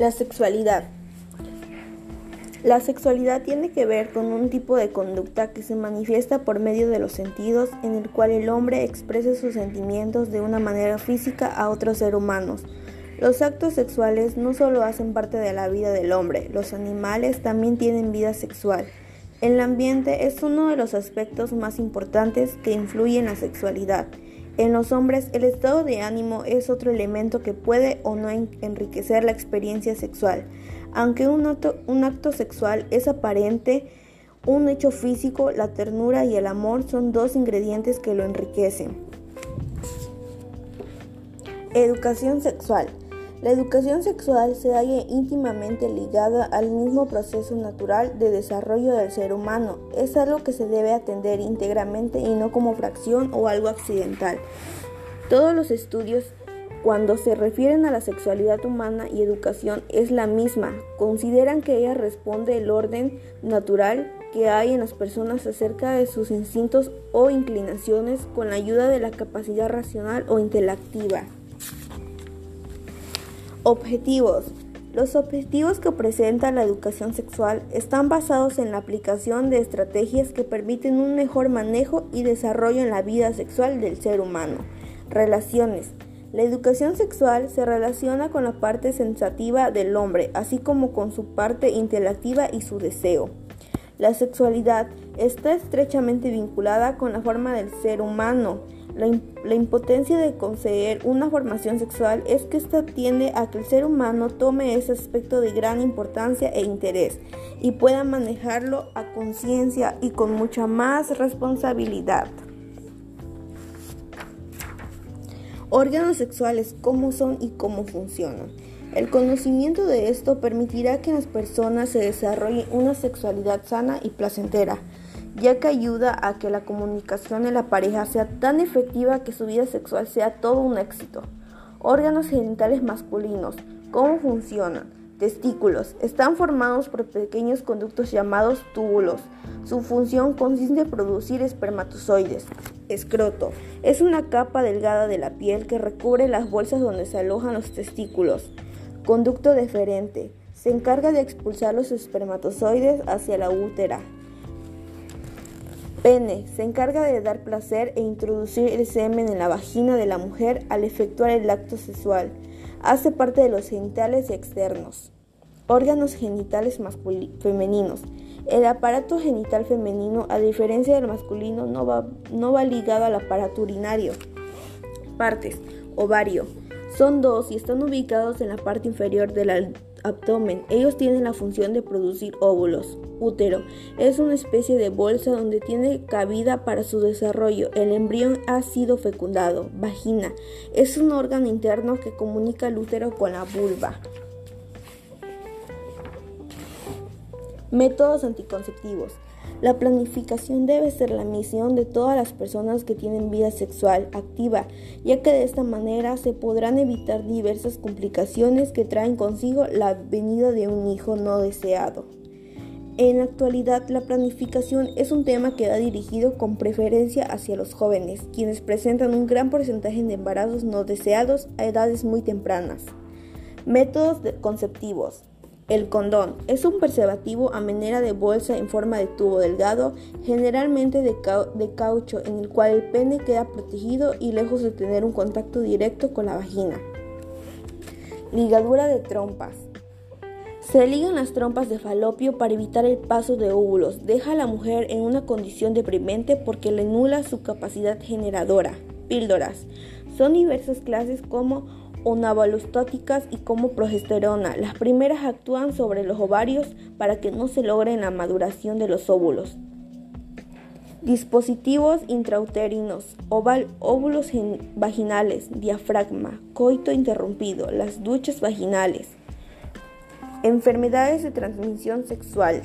La sexualidad. La sexualidad tiene que ver con un tipo de conducta que se manifiesta por medio de los sentidos en el cual el hombre expresa sus sentimientos de una manera física a otros seres humanos. Los actos sexuales no solo hacen parte de la vida del hombre, los animales también tienen vida sexual. El ambiente es uno de los aspectos más importantes que influye en la sexualidad. En los hombres, el estado de ánimo es otro elemento que puede o no enriquecer la experiencia sexual. Aunque un acto, sexual es aparente, un hecho físico, la ternura y el amor son dos ingredientes que lo enriquecen. Educación sexual. La educación sexual se halla íntimamente ligada al mismo proceso natural de desarrollo del ser humano. Es algo que se debe atender íntegramente y no como fracción o algo accidental. Todos los estudios cuando se refieren a la sexualidad humana y educación es la misma. Consideran que ella responde el orden natural que hay en las personas acerca de sus instintos o inclinaciones con la ayuda de la capacidad racional o intelectiva. Objetivos. Los objetivos que presenta la educación sexual están basados en la aplicación de estrategias que permiten un mejor manejo y desarrollo en la vida sexual del ser humano. Relaciones. La educación sexual se relaciona con la parte sensativa del hombre, así como con su parte intelectiva y su deseo. La sexualidad está estrechamente vinculada con la forma del ser humano la, impotencia de conseguir una formación sexual es que esta tiende a que el ser humano tome ese aspecto de gran importancia e interés y pueda manejarlo a conciencia y con mucha más responsabilidad. Órganos sexuales, cómo son y cómo funcionan. El conocimiento de esto permitirá que las personas se desarrolle una sexualidad sana y placentera ya que ayuda a que la comunicación en la pareja sea tan efectiva que su vida sexual sea todo un éxito. Órganos genitales masculinos. ¿Cómo funcionan? Testículos. Están formados por pequeños conductos llamados túbulos. Su función consiste en producir espermatozoides. Escroto. Es una capa delgada de la piel que recubre las bolsas donde se alojan los testículos. Conducto deferente. Se encarga de expulsar los espermatozoides hacia la útera. Pene. Se encarga de dar placer e introducir el semen en la vagina de la mujer al efectuar el acto sexual. Hace parte de los genitales externos. Órganos genitales femeninos. El aparato genital femenino, a diferencia del masculino, no va, no va ligado al aparato urinario. Partes. Ovario. Son dos y están ubicados en la parte inferior del abdomen. Ellos tienen la función de producir óvulos. Útero. Es una especie de bolsa donde tiene cabida para su desarrollo. El embrión ha sido fecundado. Vagina. Es un órgano interno que comunica el útero con la vulva. Métodos anticonceptivos. La planificación debe ser la misión de todas las personas que tienen vida sexual activa, ya que de esta manera se podrán evitar diversas complicaciones que traen consigo la venida de un hijo no deseado. En la actualidad, la planificación es un tema que va dirigido con preferencia hacia los jóvenes, quienes presentan un gran porcentaje de embarazos no deseados a edades muy tempranas. Métodos conceptivos. El condón es un preservativo a manera de bolsa en forma de tubo delgado, generalmente de, de, caucho, en el cual el pene queda protegido y lejos de tener un contacto directo con la vagina. Ligadura de trompas. Se ligan las trompas de falopio para evitar el paso de óvulos. Deja a la mujer en una condición deprimente porque le nula su capacidad generadora. Píldoras. Son diversas clases como onabalostáticas y como progesterona. Las primeras actúan sobre los ovarios para que no se logre la maduración de los óvulos. Dispositivos intrauterinos, óvulos vaginales, diafragma, coito interrumpido, las duchas vaginales. Enfermedades de transmisión sexual.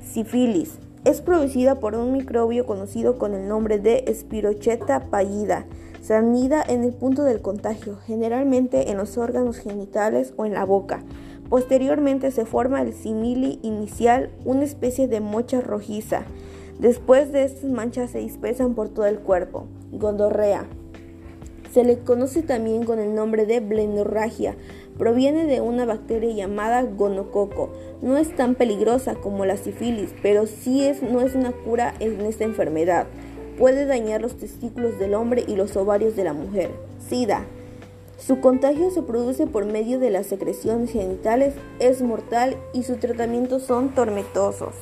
Sífilis. Es producida por un microbio conocido con el nombre de Spirocheta pallida se anida en el punto del contagio, generalmente en los órganos genitales o en la boca. Posteriormente se forma el simili inicial, una especie de mocha rojiza. Después de estas manchas se dispersan por todo el cuerpo. Gondorrea. Se le conoce también con el nombre de blennorragia. Proviene de una bacteria llamada gonococo. No es tan peligrosa como la sífilis, pero sí es, no es una cura en esta enfermedad. Puede dañar los testículos del hombre y los ovarios de la mujer. SIDA. Su contagio se produce por medio de las secreciones genitales, es mortal y sus tratamientos son tormentosos.